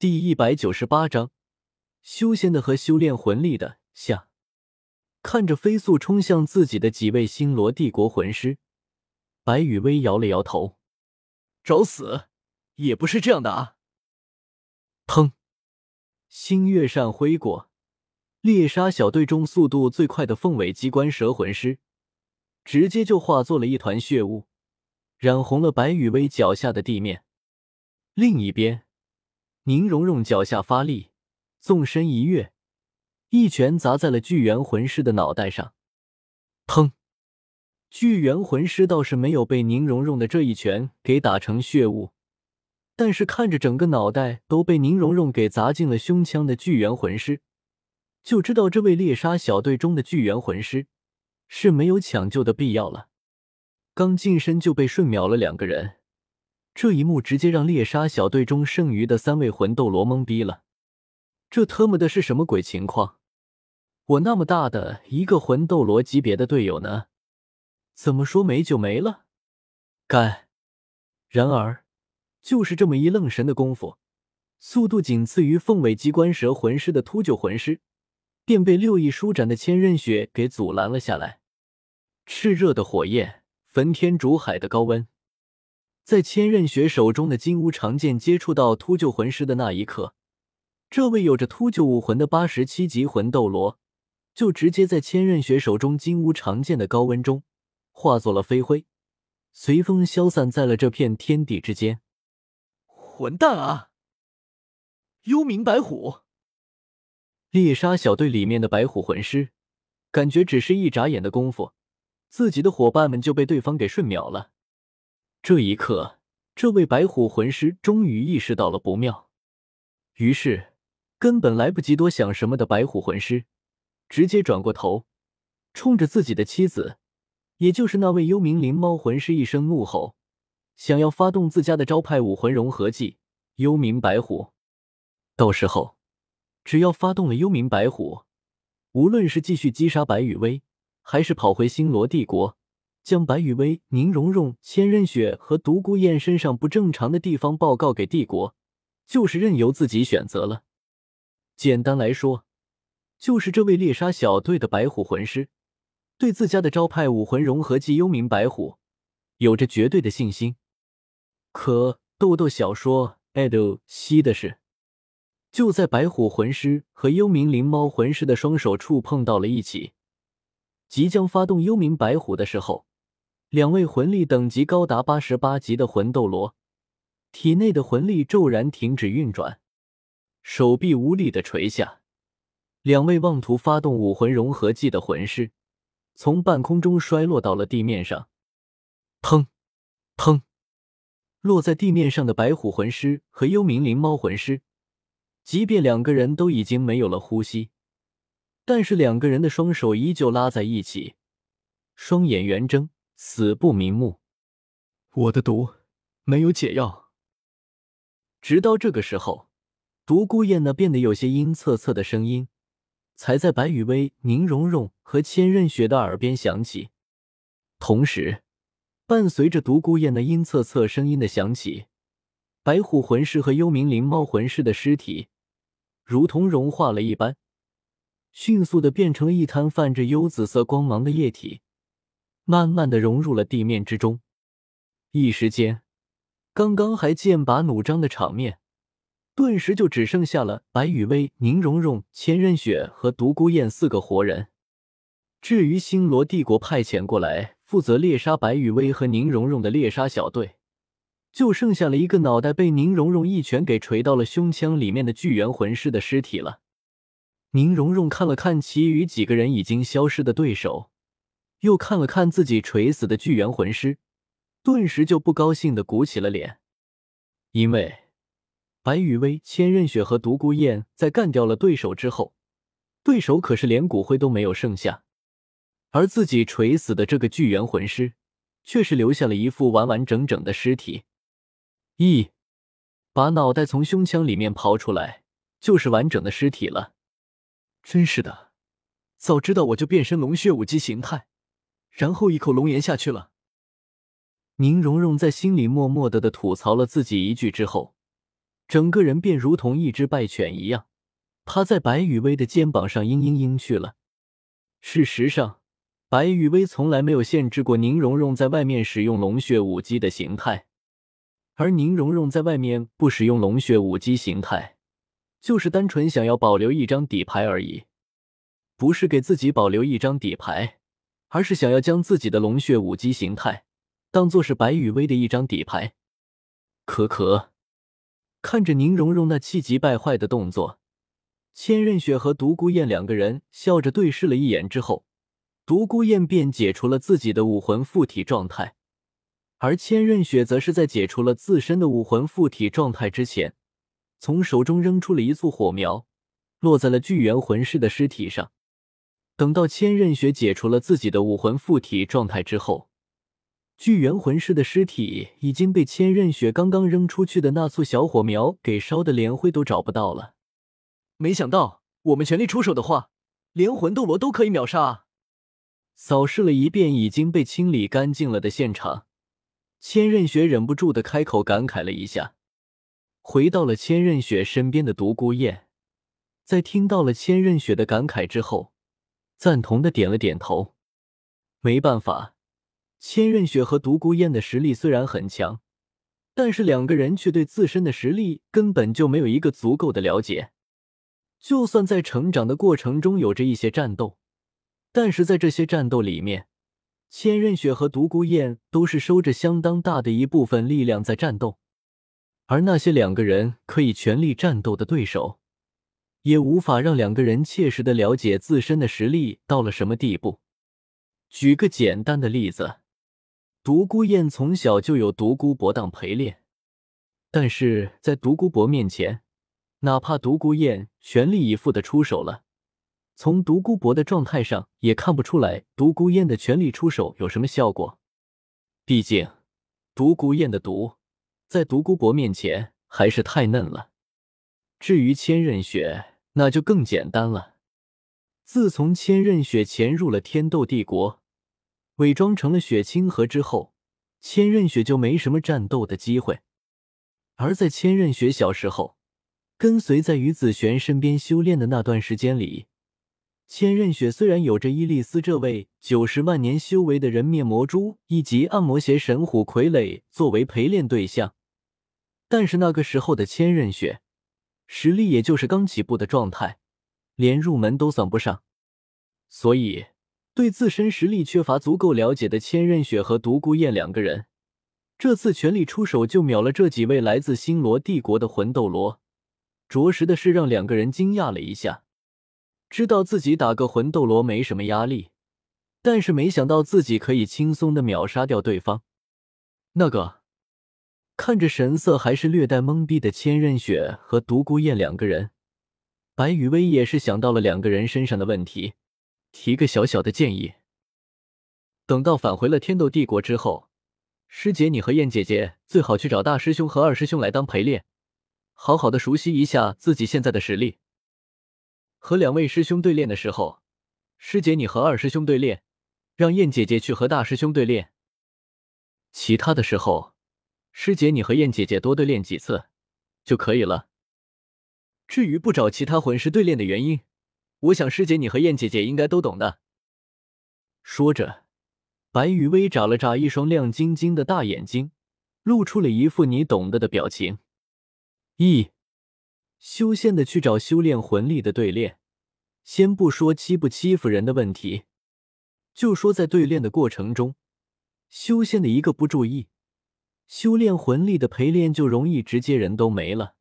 第一百九十八章，修仙的和修炼魂力的下。看着飞速冲向自己的几位星罗帝国魂师，白羽薇摇了摇头：“找死，也不是这样的啊！”砰！星月扇挥过，猎杀小队中速度最快的凤尾机关蛇魂师，直接就化作了一团血雾，染红了白羽薇脚下的地面。另一边。宁荣荣脚下发力，纵身一跃，一拳砸在了巨猿魂师的脑袋上。砰！巨猿魂师倒是没有被宁荣荣的这一拳给打成血雾，但是看着整个脑袋都被宁荣荣给砸进了胸腔的巨猿魂师，就知道这位猎杀小队中的巨猿魂师是没有抢救的必要了。刚近身就被瞬秒了两个人。这一幕直接让猎杀小队中剩余的三位魂斗罗懵逼了，这特么的是什么鬼情况？我那么大的一个魂斗罗级别的队友呢，怎么说没就没了？该！然而，就是这么一愣神的功夫，速度仅次于凤尾机关蛇魂师的秃鹫魂师，便被六翼舒展的千仞雪给阻拦了下来。炽热的火焰，焚天煮海的高温。在千仞雪手中的金乌长剑接触到秃鹫魂师的那一刻，这位有着秃鹫武魂的八十七级魂斗罗，就直接在千仞雪手中金乌长剑的高温中化作了飞灰，随风消散在了这片天地之间。混蛋啊！幽冥白虎，猎杀小队里面的白虎魂师，感觉只是一眨眼的功夫，自己的伙伴们就被对方给瞬秒了。这一刻，这位白虎魂师终于意识到了不妙，于是根本来不及多想什么的白虎魂师，直接转过头，冲着自己的妻子，也就是那位幽冥灵猫魂师一声怒吼，想要发动自家的招牌武魂融合技——幽冥白虎。到时候，只要发动了幽冥白虎，无论是继续击杀白羽薇，还是跑回星罗帝国。将白羽薇、宁荣荣、千仞雪和独孤雁身上不正常的地方报告给帝国，就是任由自己选择了。简单来说，就是这位猎杀小队的白虎魂师，对自家的招牌武魂融合技幽冥白虎有着绝对的信心。可豆豆小说爱豆西的是，就在白虎魂师和幽冥灵猫魂师的双手触碰到了一起，即将发动幽冥白虎的时候。两位魂力等级高达八十八级的魂斗罗，体内的魂力骤然停止运转，手臂无力的垂下。两位妄图发动武魂融合技的魂师，从半空中摔落到了地面上。砰！砰！落在地面上的白虎魂师和幽冥灵猫魂师，即便两个人都已经没有了呼吸，但是两个人的双手依旧拉在一起，双眼圆睁。死不瞑目，我的毒没有解药。直到这个时候，独孤雁那变得有些阴恻恻的声音，才在白雨薇、宁荣荣和千仞雪的耳边响起。同时，伴随着独孤雁那阴恻恻声音的响起，白虎魂师和幽冥灵猫魂师的尸体，如同融化了一般，迅速的变成了一滩泛着幽紫色光芒的液体。慢慢的融入了地面之中，一时间，刚刚还剑拔弩张的场面，顿时就只剩下了白雨薇、宁荣荣、千仞雪和独孤雁四个活人。至于星罗帝国派遣过来负责猎杀白雨薇和宁荣荣的猎杀小队，就剩下了一个脑袋被宁荣荣一拳给锤到了胸腔里面的巨猿魂师的尸体了。宁荣荣看了看其余几个人已经消失的对手。又看了看自己垂死的巨猿魂师，顿时就不高兴的鼓起了脸，因为白羽薇、千仞雪和独孤雁在干掉了对手之后，对手可是连骨灰都没有剩下，而自己垂死的这个巨猿魂师，却是留下了一副完完整整的尸体。一把脑袋从胸腔里面刨出来，就是完整的尸体了。真是的，早知道我就变身龙血武姬形态。然后一口龙岩下去了。宁荣荣在心里默默的的吐槽了自己一句之后，整个人便如同一只败犬一样，趴在白雨薇的肩膀上嘤嘤嘤去了。事实上，白雨薇从来没有限制过宁荣荣在外面使用龙血武姬的形态，而宁荣荣在外面不使用龙血武姬形态，就是单纯想要保留一张底牌而已，不是给自己保留一张底牌，而是想要将自己的龙血武姬形态当做是白雨薇的一张底牌。可可。看着宁荣荣那气急败坏的动作，千仞雪和独孤雁两个人笑着对视了一眼之后，独孤雁便解除了自己的武魂附体状态，而千仞雪则是在解除了自身的武魂附体状态之前，从手中扔出了一簇火苗，落在了巨猿魂师的尸体上。等到千仞雪解除了自己的武魂附体状态之后。巨猿魂师的尸体已经被千仞雪刚刚扔出去的那簇小火苗给烧的连灰都找不到了。没想到我们全力出手的话，连魂斗罗都可以秒杀！扫视了一遍已经被清理干净了的现场，千仞雪忍不住的开口感慨了一下。回到了千仞雪身边的独孤雁，在听到了千仞雪的感慨之后，赞同的点了点头。没办法。千仞雪和独孤雁的实力虽然很强，但是两个人却对自身的实力根本就没有一个足够的了解。就算在成长的过程中有着一些战斗，但是在这些战斗里面，千仞雪和独孤雁都是收着相当大的一部分力量在战斗，而那些两个人可以全力战斗的对手，也无法让两个人切实的了解自身的实力到了什么地步。举个简单的例子。独孤雁从小就有独孤博当陪练，但是在独孤博面前，哪怕独孤雁全力以赴的出手了，从独孤博的状态上也看不出来独孤雁的全力出手有什么效果。毕竟，独孤雁的毒在独孤博面前还是太嫩了。至于千仞雪，那就更简单了。自从千仞雪潜入了天斗帝国。伪装成了雪清河之后，千仞雪就没什么战斗的机会。而在千仞雪小时候，跟随在于子璇身边修炼的那段时间里，千仞雪虽然有着伊利斯这位九十万年修为的人面魔蛛以及暗魔邪神虎傀儡作为陪练对象，但是那个时候的千仞雪实力也就是刚起步的状态，连入门都算不上，所以。对自身实力缺乏足够了解的千仞雪和独孤雁两个人，这次全力出手就秒了这几位来自星罗帝国的魂斗罗，着实的是让两个人惊讶了一下。知道自己打个魂斗罗没什么压力，但是没想到自己可以轻松的秒杀掉对方。那个看着神色还是略带懵逼的千仞雪和独孤雁两个人，白雨薇也是想到了两个人身上的问题。提个小小的建议，等到返回了天斗帝国之后，师姐你和燕姐姐最好去找大师兄和二师兄来当陪练，好好的熟悉一下自己现在的实力。和两位师兄对练的时候，师姐你和二师兄对练，让燕姐姐去和大师兄对练。其他的时候，师姐你和燕姐姐多对练几次就可以了。至于不找其他魂师对练的原因。我想师姐你和燕姐姐应该都懂的。说着，白雨薇眨了眨一双亮晶晶的大眼睛，露出了一副你懂得的表情。一，修仙的去找修炼魂力的对练，先不说欺不欺负人的问题，就说在对练的过程中，修仙的一个不注意，修炼魂力的陪练就容易直接人都没了。